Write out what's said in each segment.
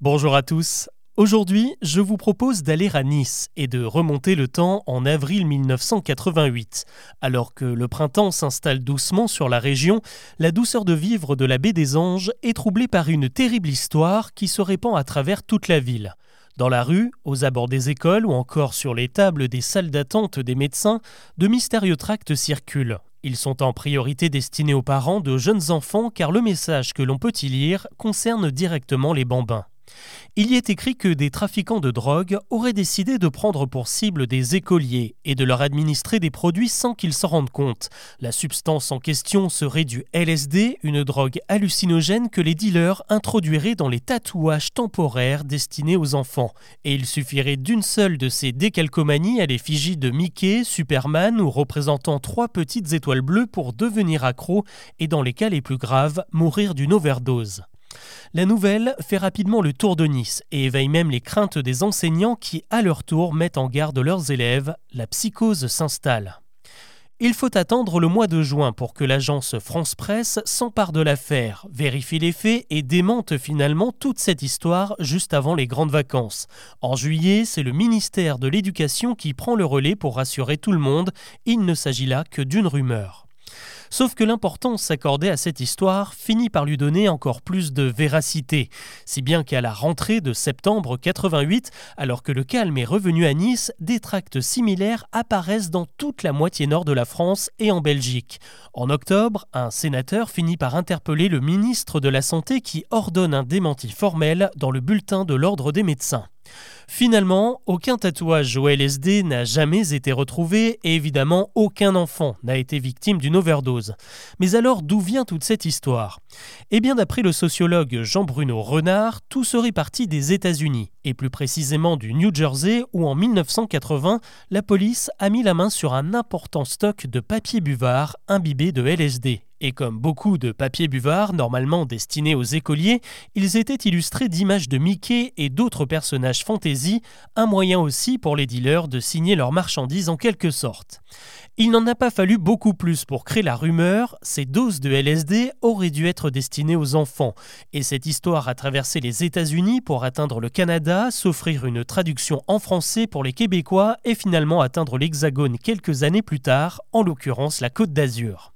Bonjour à tous. Aujourd'hui, je vous propose d'aller à Nice et de remonter le temps en avril 1988. Alors que le printemps s'installe doucement sur la région, la douceur de vivre de la baie des Anges est troublée par une terrible histoire qui se répand à travers toute la ville. Dans la rue, aux abords des écoles ou encore sur les tables des salles d'attente des médecins, de mystérieux tracts circulent. Ils sont en priorité destinés aux parents de jeunes enfants car le message que l'on peut y lire concerne directement les bambins. Il y est écrit que des trafiquants de drogue auraient décidé de prendre pour cible des écoliers et de leur administrer des produits sans qu'ils s'en rendent compte. La substance en question serait du LSD, une drogue hallucinogène que les dealers introduiraient dans les tatouages temporaires destinés aux enfants. Et il suffirait d'une seule de ces décalcomanies à l'effigie de Mickey, Superman ou représentant trois petites étoiles bleues pour devenir accro et dans les cas les plus graves, mourir d'une overdose. La nouvelle fait rapidement le tour de Nice et éveille même les craintes des enseignants qui, à leur tour, mettent en garde leurs élèves. La psychose s'installe. Il faut attendre le mois de juin pour que l'agence France Presse s'empare de l'affaire, vérifie les faits et démente finalement toute cette histoire juste avant les grandes vacances. En juillet, c'est le ministère de l'Éducation qui prend le relais pour rassurer tout le monde. Il ne s'agit là que d'une rumeur. Sauf que l'importance accordée à cette histoire finit par lui donner encore plus de véracité, si bien qu'à la rentrée de septembre 88, alors que le calme est revenu à Nice, des tracts similaires apparaissent dans toute la moitié nord de la France et en Belgique. En octobre, un sénateur finit par interpeller le ministre de la Santé qui ordonne un démenti formel dans le bulletin de l'Ordre des médecins. Finalement, aucun tatouage au LSD n'a jamais été retrouvé et évidemment aucun enfant n'a été victime d'une overdose. Mais alors d'où vient toute cette histoire? Eh bien d'après le sociologue Jean-Bruno Renard, tout serait parti des États-Unis, et plus précisément du New Jersey où en 1980, la police a mis la main sur un important stock de papier buvard imbibé de LSD. Et comme beaucoup de papiers buvards normalement destinés aux écoliers, ils étaient illustrés d'images de Mickey et d'autres personnages fantasy, un moyen aussi pour les dealers de signer leurs marchandises en quelque sorte. Il n'en a pas fallu beaucoup plus pour créer la rumeur, ces doses de LSD auraient dû être destinées aux enfants, et cette histoire a traversé les États-Unis pour atteindre le Canada, s'offrir une traduction en français pour les Québécois et finalement atteindre l'Hexagone quelques années plus tard, en l'occurrence la Côte d'Azur.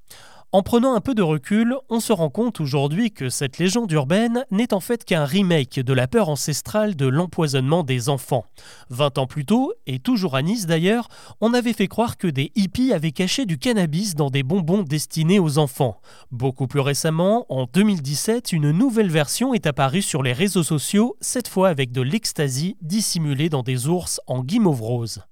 En prenant un peu de recul, on se rend compte aujourd'hui que cette légende urbaine n'est en fait qu'un remake de la peur ancestrale de l'empoisonnement des enfants. Vingt ans plus tôt, et toujours à Nice d'ailleurs, on avait fait croire que des hippies avaient caché du cannabis dans des bonbons destinés aux enfants. Beaucoup plus récemment, en 2017, une nouvelle version est apparue sur les réseaux sociaux, cette fois avec de l'ecstasy dissimulée dans des ours en guimauve rose.